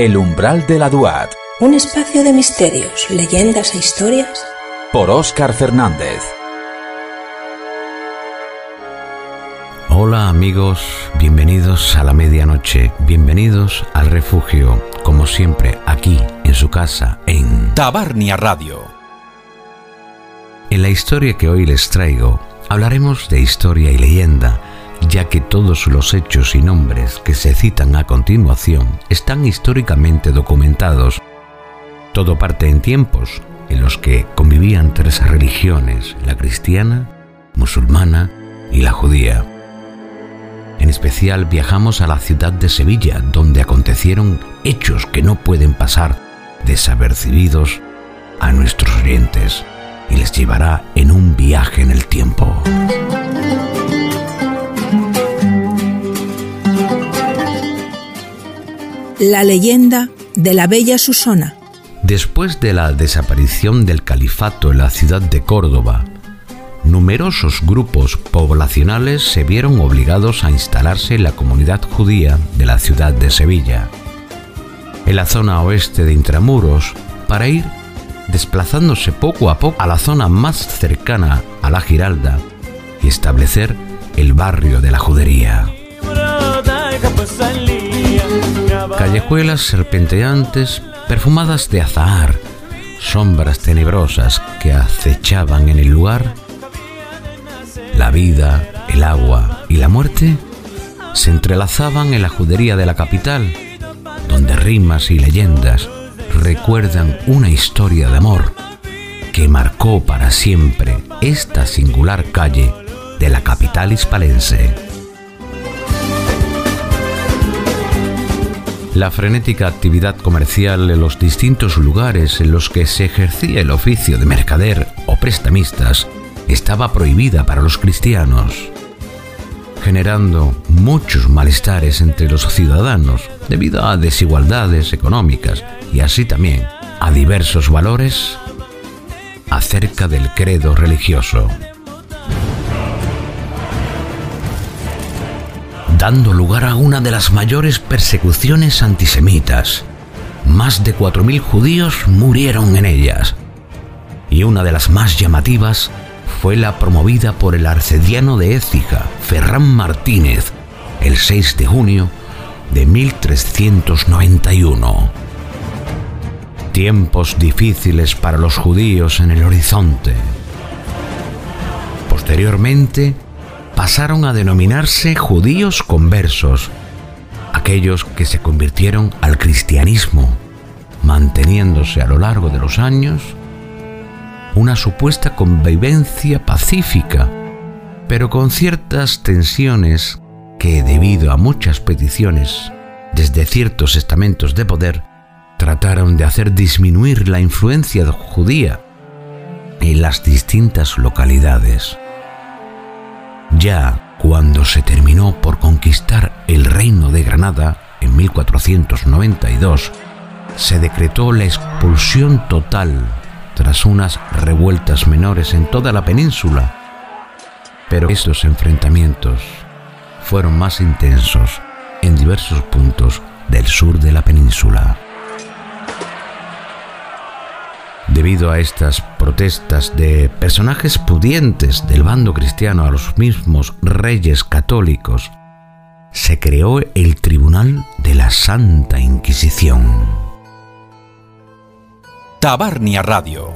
El umbral de la Duat. Un espacio de misterios, leyendas e historias. Por Óscar Fernández. Hola amigos, bienvenidos a la medianoche, bienvenidos al refugio, como siempre, aquí en su casa, en Tabarnia Radio. En la historia que hoy les traigo, hablaremos de historia y leyenda, ya que todos los hechos y nombres que se citan a continuación están históricamente documentados. Todo parte en tiempos en los que convivían tres religiones, la cristiana, musulmana y la judía. En especial viajamos a la ciudad de Sevilla, donde acontecieron hechos que no pueden pasar desapercibidos a nuestros oyentes y les llevará en un viaje en el tiempo. La leyenda de la bella Susana. Después de la desaparición del califato en la ciudad de Córdoba, numerosos grupos poblacionales se vieron obligados a instalarse en la comunidad judía de la ciudad de Sevilla, en la zona oeste de Intramuros, para ir desplazándose poco a poco a la zona más cercana a la Giralda y establecer el barrio de la judería. Callejuelas serpenteantes, perfumadas de azahar, sombras tenebrosas que acechaban en el lugar, la vida, el agua y la muerte se entrelazaban en la judería de la capital, donde rimas y leyendas recuerdan una historia de amor que marcó para siempre esta singular calle de la capital hispalense. La frenética actividad comercial en los distintos lugares en los que se ejercía el oficio de mercader o prestamistas estaba prohibida para los cristianos, generando muchos malestares entre los ciudadanos debido a desigualdades económicas y así también a diversos valores acerca del credo religioso. Dando lugar a una de las mayores persecuciones antisemitas. Más de 4.000 judíos murieron en ellas. Y una de las más llamativas fue la promovida por el arcediano de Écija, Ferran Martínez, el 6 de junio de 1391. Tiempos difíciles para los judíos en el horizonte. Posteriormente, pasaron a denominarse judíos conversos, aquellos que se convirtieron al cristianismo, manteniéndose a lo largo de los años una supuesta convivencia pacífica, pero con ciertas tensiones que, debido a muchas peticiones desde ciertos estamentos de poder, trataron de hacer disminuir la influencia judía en las distintas localidades. Ya cuando se terminó por conquistar el reino de Granada en 1492, se decretó la expulsión total tras unas revueltas menores en toda la península. Pero estos enfrentamientos fueron más intensos en diversos puntos del sur de la península. Debido a estas protestas de personajes pudientes del bando cristiano a los mismos reyes católicos, se creó el Tribunal de la Santa Inquisición. Tabarnia Radio.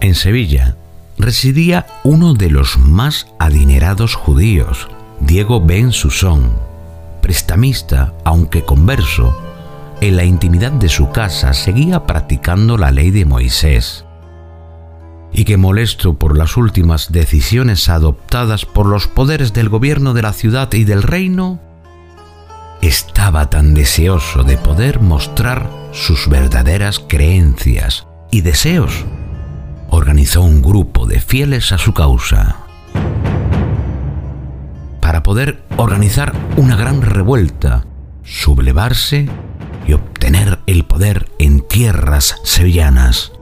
En Sevilla residía uno de los más adinerados judíos, Diego Ben Susón, prestamista, aunque converso, en la intimidad de su casa seguía practicando la ley de Moisés, y que molesto por las últimas decisiones adoptadas por los poderes del gobierno de la ciudad y del reino, estaba tan deseoso de poder mostrar sus verdaderas creencias y deseos, organizó un grupo de fieles a su causa para poder organizar una gran revuelta, sublevarse y obtener el poder en tierras sevillanas.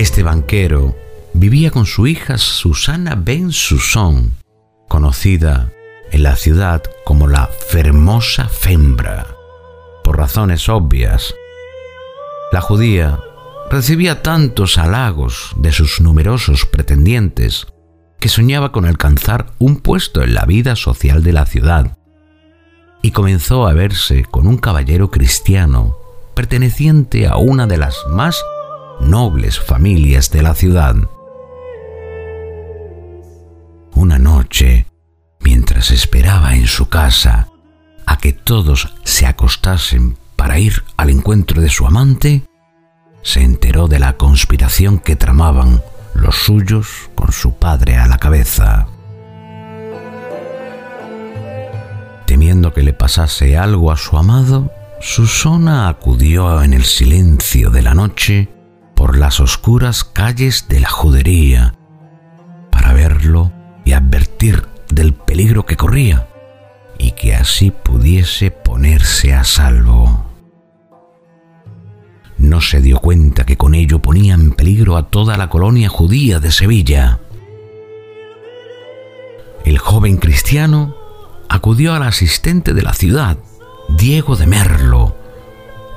Este banquero vivía con su hija Susana Ben Susón, conocida en la ciudad como la Fermosa Fembra. por razones obvias. La judía recibía tantos halagos de sus numerosos pretendientes que soñaba con alcanzar un puesto en la vida social de la ciudad y comenzó a verse con un caballero cristiano perteneciente a una de las más nobles familias de la ciudad. Una noche, mientras esperaba en su casa a que todos se acostasen para ir al encuentro de su amante, se enteró de la conspiración que tramaban los suyos con su padre a la cabeza. Temiendo que le pasase algo a su amado, Susana acudió en el silencio de la noche por las oscuras calles de la judería para verlo y advertir del peligro que corría y que así pudiese ponerse a salvo. No se dio cuenta que con ello ponía en peligro a toda la colonia judía de Sevilla. El joven cristiano acudió al asistente de la ciudad, Diego de Merlo,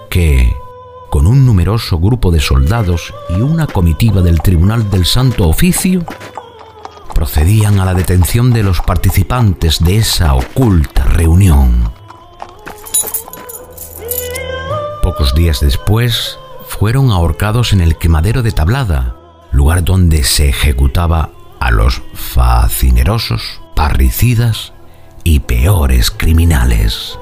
que, con un numeroso grupo de soldados y una comitiva del Tribunal del Santo Oficio, procedían a la detención de los participantes de esa oculta reunión. Pocos días después, fueron ahorcados en el quemadero de Tablada, lugar donde se ejecutaba a los facinerosos, parricidas y peores criminales.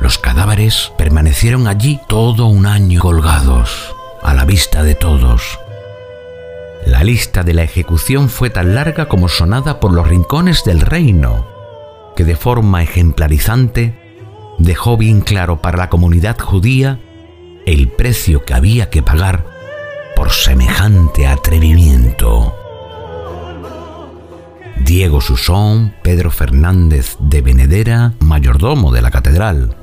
Los cadáveres permanecieron allí todo un año colgados, a la vista de todos. La lista de la ejecución fue tan larga como sonada por los rincones del reino, que de forma ejemplarizante dejó bien claro para la comunidad judía el precio que había que pagar por semejante atrevimiento. Diego Susón, Pedro Fernández de Benedera, mayordomo de la catedral,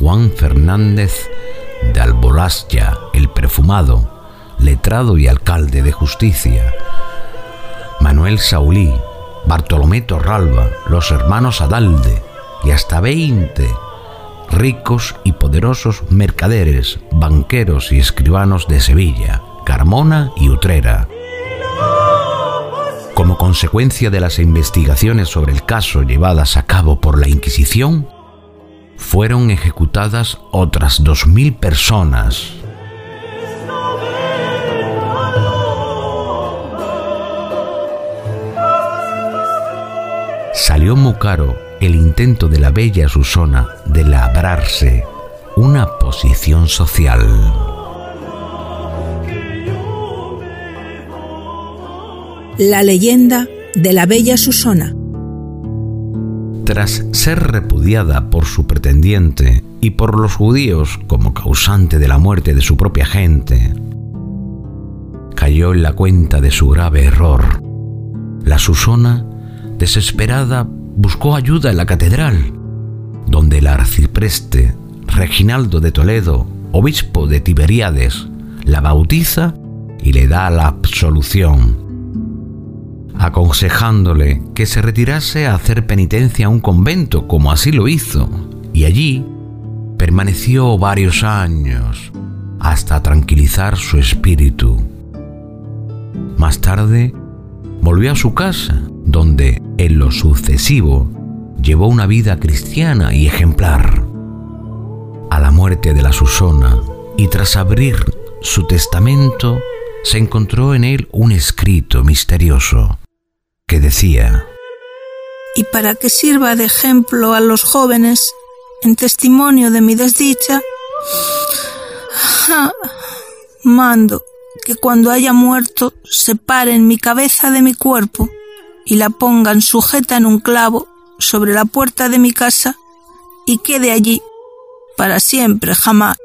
Juan Fernández de Albolasya, el perfumado, letrado y alcalde de justicia, Manuel Saulí, Bartolomé Torralba, los hermanos Adalde y hasta veinte ricos y poderosos mercaderes, banqueros y escribanos de Sevilla, Carmona y Utrera. Como consecuencia de las investigaciones sobre el caso llevadas a cabo por la Inquisición, fueron ejecutadas otras dos mil personas. Salió muy caro el intento de la bella Susana de labrarse una posición social. La leyenda de la bella Susana. Tras ser repudiada por su pretendiente y por los judíos como causante de la muerte de su propia gente, cayó en la cuenta de su grave error. La Susana, desesperada, buscó ayuda en la catedral, donde el arcipreste Reginaldo de Toledo, obispo de Tiberíades, la bautiza y le da la absolución, aconsejándole que se retirase a hacer penitencia a un convento, como así lo hizo, y allí permaneció varios años hasta tranquilizar su espíritu. Más tarde, volvió a su casa, donde en lo sucesivo llevó una vida cristiana y ejemplar. A la muerte de la Susona y tras abrir su testamento, se encontró en él un escrito misterioso que decía, Y para que sirva de ejemplo a los jóvenes, en testimonio de mi desdicha, mando que cuando haya muerto separen mi cabeza de mi cuerpo y la pongan sujeta en un clavo sobre la puerta de mi casa y quede allí para siempre jamás.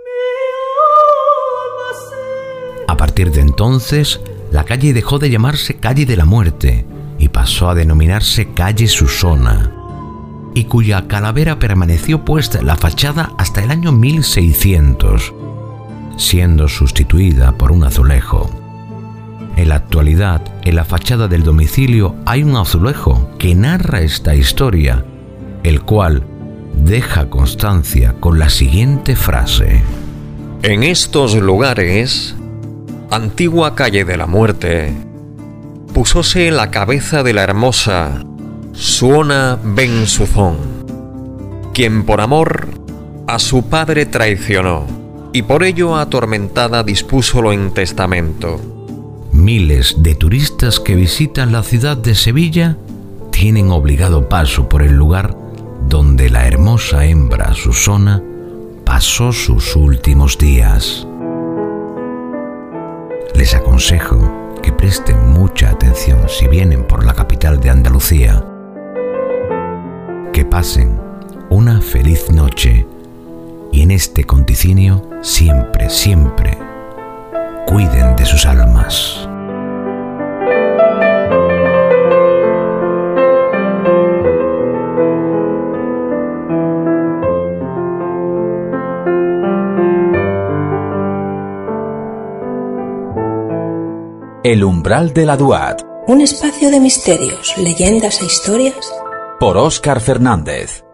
A partir de entonces, la calle dejó de llamarse Calle de la Muerte y pasó a denominarse Calle Susona, y cuya calavera permaneció puesta en la fachada hasta el año 1600, siendo sustituida por un azulejo. En la actualidad, en la fachada del domicilio hay un azulejo que narra esta historia, el cual deja constancia con la siguiente frase. En estos lugares, antigua calle de la muerte, pusóse la cabeza de la hermosa Suona Ben Suzón, quien por amor a su padre traicionó y por ello atormentada dispúsolo en testamento. Miles de turistas que visitan la ciudad de Sevilla tienen obligado paso por el lugar donde la hermosa hembra Susona pasó sus últimos días. Les aconsejo presten mucha atención si vienen por la capital de Andalucía. Que pasen una feliz noche y en este conticinio siempre, siempre cuiden de sus almas. El umbral de la Duat. Un espacio de misterios, leyendas e historias Por Óscar Fernández.